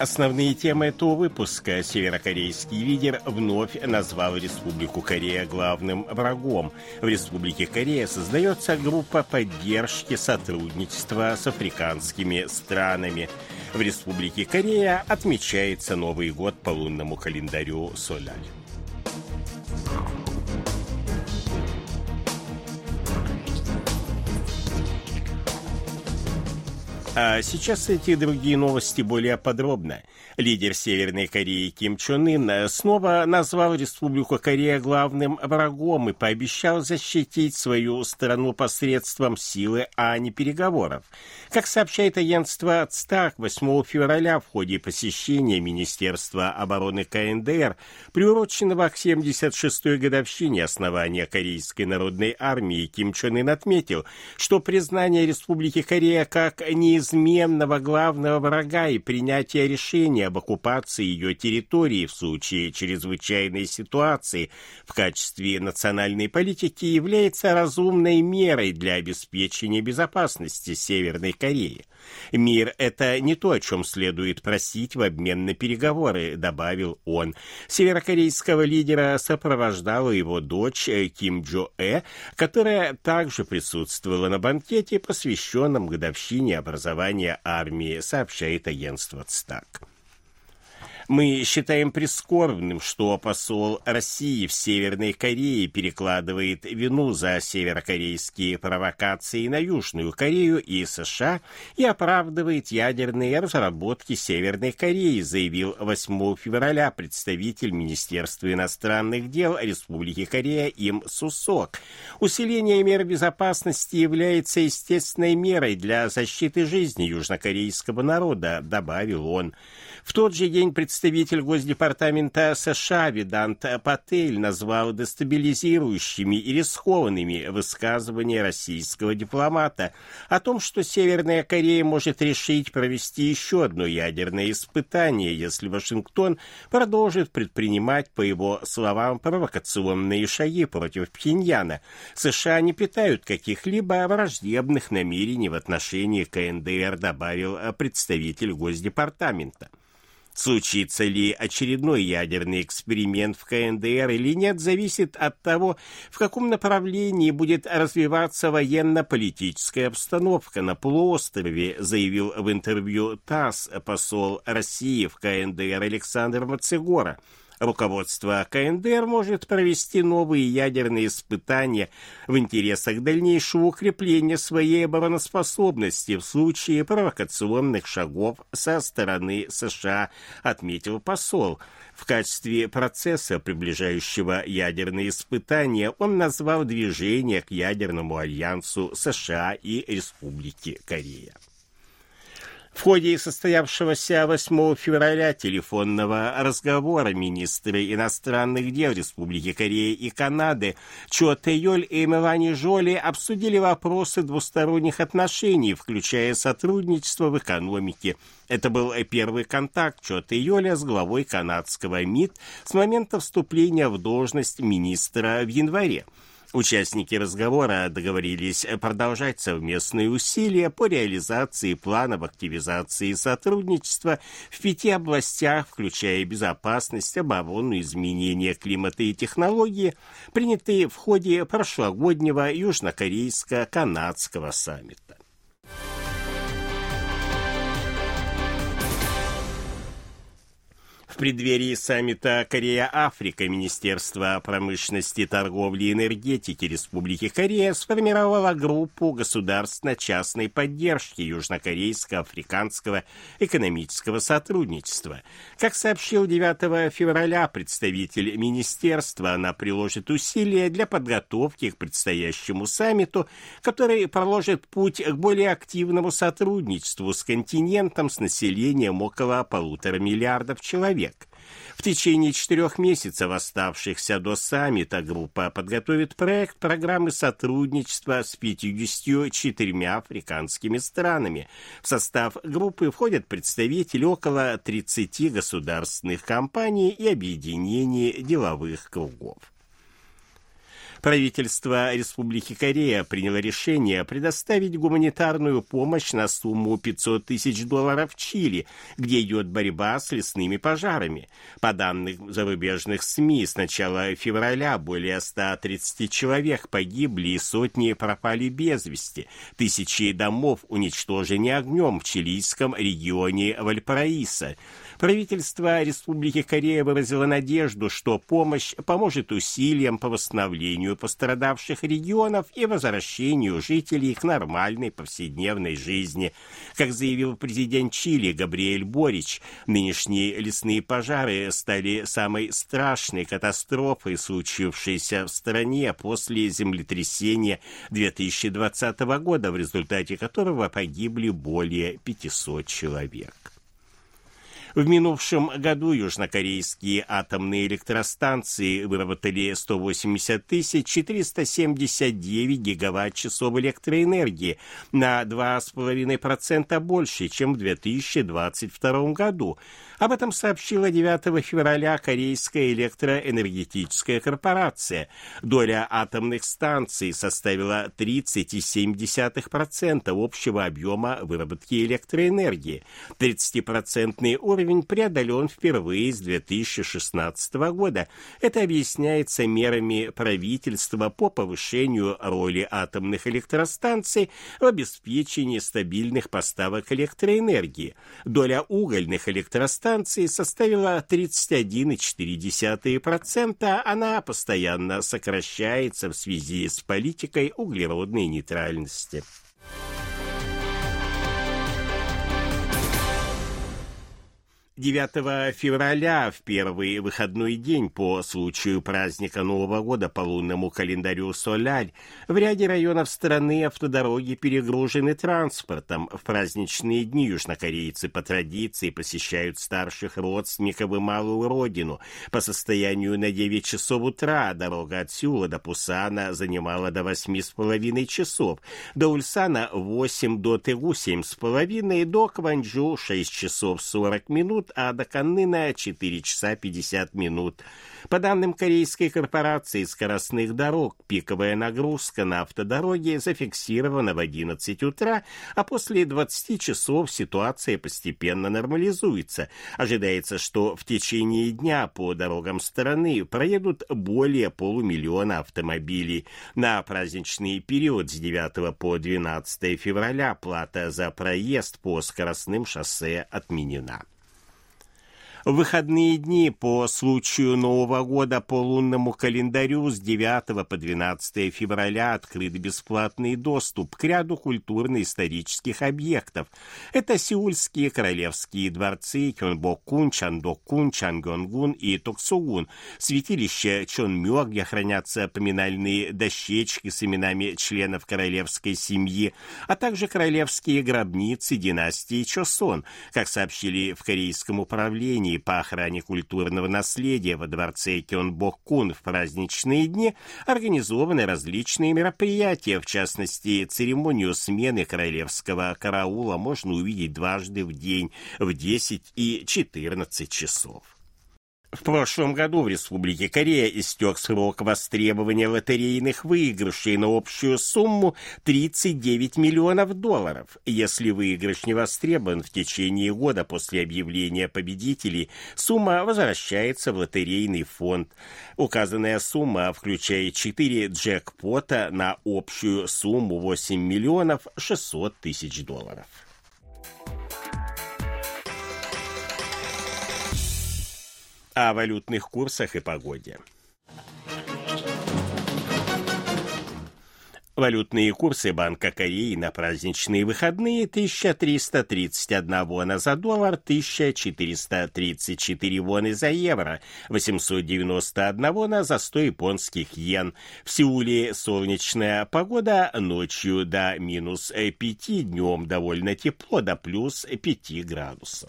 Основные темы этого выпуска. Северокорейский лидер вновь назвал Республику Корея главным врагом. В Республике Корея создается группа поддержки сотрудничества с африканскими странами. В Республике Корея отмечается Новый год по лунному календарю Соляль. А сейчас эти другие новости более подробно. Лидер Северной Кореи Ким Чен Ын снова назвал Республику Корея главным врагом и пообещал защитить свою страну посредством силы, а не переговоров. Как сообщает агентство ЦТАК, 8 февраля в ходе посещения Министерства обороны КНДР, приуроченного к 76-й годовщине основания Корейской народной армии, Ким Чен Ын отметил, что признание Республики Корея как не неизменного главного врага и принятия решения об оккупации ее территории в случае чрезвычайной ситуации в качестве национальной политики является разумной мерой для обеспечения безопасности Северной Кореи. Мир – это не то, о чем следует просить в обмен на переговоры, добавил он. Северокорейского лидера сопровождала его дочь Ким Джо Э, которая также присутствовала на банкете, посвященном годовщине образования армии, сообщает агентство ЦТАК. Мы считаем прискорбным, что посол России в Северной Корее перекладывает вину за северокорейские провокации на Южную Корею и США и оправдывает ядерные разработки Северной Кореи, заявил 8 февраля представитель Министерства иностранных дел Республики Корея Им Сусок. Усиление мер безопасности является естественной мерой для защиты жизни южнокорейского народа, добавил он. В тот же день представитель Госдепартамента США Видант Патель назвал дестабилизирующими и рискованными высказывания российского дипломата о том, что Северная Корея может решить провести еще одно ядерное испытание, если Вашингтон продолжит предпринимать, по его словам, провокационные шаги против Пхеньяна. США не питают каких-либо враждебных намерений в отношении КНДР, добавил представитель Госдепартамента. Случится ли очередной ядерный эксперимент в КНДР или нет, зависит от того, в каком направлении будет развиваться военно-политическая обстановка на полуострове, заявил в интервью ТАСС посол России в КНДР Александр Мацегора. Руководство КНДР может провести новые ядерные испытания в интересах дальнейшего укрепления своей обороноспособности в случае провокационных шагов со стороны США, отметил посол. В качестве процесса, приближающего ядерные испытания, он назвал движение к ядерному альянсу США и Республики Корея. В ходе состоявшегося 8 февраля телефонного разговора министры иностранных дел Республики Корея и Канады Чо Тэйоль и Мелани Жоли обсудили вопросы двусторонних отношений, включая сотрудничество в экономике. Это был первый контакт Чо Тэйоля с главой канадского МИД с момента вступления в должность министра в январе. Участники разговора договорились продолжать совместные усилия по реализации планов активизации сотрудничества в пяти областях, включая безопасность, оборону, изменения климата и технологии, принятые в ходе прошлогоднего южнокорейско-канадского саммита. Преддверии саммита Корея-Африка Министерство промышленности, торговли и энергетики Республики Корея сформировало группу государственно-частной поддержки южнокорейско-африканского экономического сотрудничества. Как сообщил 9 февраля представитель министерства, она приложит усилия для подготовки к предстоящему саммиту, который проложит путь к более активному сотрудничеству с континентом с населением около полутора миллиардов человек. В течение четырех месяцев, оставшихся до саммита, группа подготовит проект программы сотрудничества с 54 африканскими странами. В состав группы входят представители около 30 государственных компаний и объединений деловых кругов. Правительство Республики Корея приняло решение предоставить гуманитарную помощь на сумму 500 тысяч долларов Чили, где идет борьба с лесными пожарами. По данным зарубежных СМИ, с начала февраля более 130 человек погибли и сотни пропали без вести. Тысячи домов уничтожены огнем в чилийском регионе Вальпараиса. Правительство Республики Корея выразило надежду, что помощь поможет усилиям по восстановлению пострадавших регионов и возвращению жителей к нормальной повседневной жизни. Как заявил президент Чили Габриэль Борич, нынешние лесные пожары стали самой страшной катастрофой, случившейся в стране после землетрясения 2020 года, в результате которого погибли более 500 человек. В минувшем году южнокорейские атомные электростанции выработали 180 тысяч 479 гигаватт-часов электроэнергии на 2,5% больше, чем в 2022 году. Об этом сообщила 9 февраля Корейская электроэнергетическая корпорация. Доля атомных станций составила 30,7% общего объема выработки электроэнергии. 30% уровень уровень преодолен впервые с 2016 года. Это объясняется мерами правительства по повышению роли атомных электростанций в обеспечении стабильных поставок электроэнергии. Доля угольных электростанций составила 31,4%, она постоянно сокращается в связи с политикой углеродной нейтральности. 9 февраля, в первый выходной день по случаю праздника Нового года по лунному календарю Соляль, в ряде районов страны автодороги перегружены транспортом. В праздничные дни южнокорейцы по традиции посещают старших родственников и малую родину. По состоянию на 9 часов утра дорога от Сюла до Пусана занимала до 8,5 часов, до Ульсана 8, до Тегу 7,5, до Кванджу 6 часов 40 минут, а до Каннына 4 часа 50 минут. По данным корейской корпорации скоростных дорог, пиковая нагрузка на автодороге зафиксирована в 11 утра, а после 20 часов ситуация постепенно нормализуется. Ожидается, что в течение дня по дорогам страны проедут более полумиллиона автомобилей. На праздничный период с 9 по 12 февраля плата за проезд по скоростным шоссе отменена. В выходные дни по случаю Нового года по лунному календарю с 9 по 12 февраля открыт бесплатный доступ к ряду культурно-исторических объектов. Это сеульские королевские дворцы Кёнбокун, Чандокун, Чангёнгун и Токсугун, святилище Чонмё, где хранятся поминальные дощечки с именами членов королевской семьи, а также королевские гробницы династии Чосон, как сообщили в корейском управлении компании по охране культурного наследия во дворце Кёнбок-Кун в праздничные дни организованы различные мероприятия, в частности, церемонию смены королевского караула можно увидеть дважды в день в 10 и 14 часов. В прошлом году в Республике Корея истек срок востребования лотерейных выигрышей на общую сумму 39 миллионов долларов. Если выигрыш не востребован в течение года после объявления победителей, сумма возвращается в лотерейный фонд. Указанная сумма включает 4 джекпота на общую сумму 8 миллионов 600 тысяч долларов. О валютных курсах и погоде. Валютные курсы Банка Кореи на праздничные выходные 1331 вона за доллар, 1434 воны за евро, 891 вона за 100 японских йен. В Сеуле солнечная погода, ночью до минус 5, днем довольно тепло, до плюс 5 градусов.